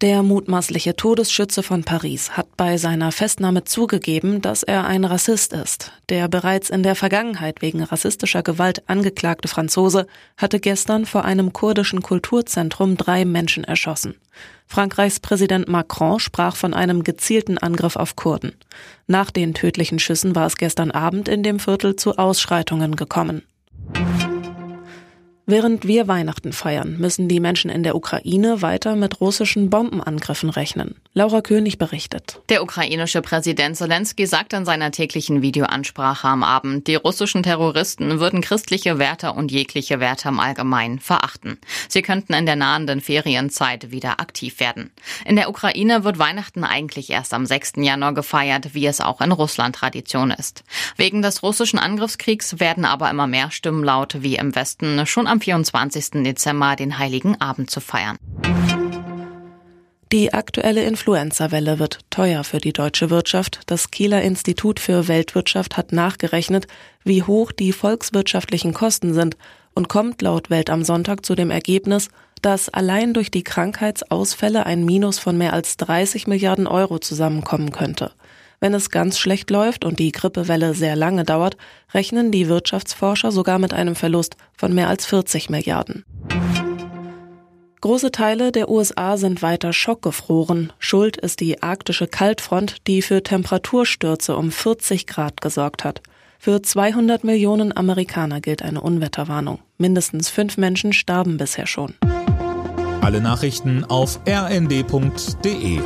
Der mutmaßliche Todesschütze von Paris hat bei seiner Festnahme zugegeben, dass er ein Rassist ist. Der bereits in der Vergangenheit wegen rassistischer Gewalt angeklagte Franzose hatte gestern vor einem kurdischen Kulturzentrum drei Menschen erschossen. Frankreichs Präsident Macron sprach von einem gezielten Angriff auf Kurden. Nach den tödlichen Schüssen war es gestern Abend in dem Viertel zu Ausschreitungen gekommen. Während wir Weihnachten feiern, müssen die Menschen in der Ukraine weiter mit russischen Bombenangriffen rechnen. Laura König berichtet. Der ukrainische Präsident Zelensky sagt in seiner täglichen Videoansprache am Abend, die russischen Terroristen würden christliche Werte und jegliche Werte im Allgemeinen verachten. Sie könnten in der nahenden Ferienzeit wieder aktiv werden. In der Ukraine wird Weihnachten eigentlich erst am 6. Januar gefeiert, wie es auch in Russland Tradition ist. Wegen des russischen Angriffskriegs werden aber immer mehr Stimmen laut, wie im Westen schon am 24. Dezember den Heiligen Abend zu feiern. Die aktuelle Influenza-Welle wird teuer für die deutsche Wirtschaft. Das Kieler Institut für Weltwirtschaft hat nachgerechnet, wie hoch die volkswirtschaftlichen Kosten sind und kommt laut Welt am Sonntag zu dem Ergebnis, dass allein durch die Krankheitsausfälle ein Minus von mehr als 30 Milliarden Euro zusammenkommen könnte. Wenn es ganz schlecht läuft und die Grippewelle sehr lange dauert, rechnen die Wirtschaftsforscher sogar mit einem Verlust von mehr als 40 Milliarden. Große Teile der USA sind weiter schockgefroren. Schuld ist die arktische Kaltfront, die für Temperaturstürze um 40 Grad gesorgt hat. Für 200 Millionen Amerikaner gilt eine Unwetterwarnung. Mindestens fünf Menschen starben bisher schon. Alle Nachrichten auf rnd.de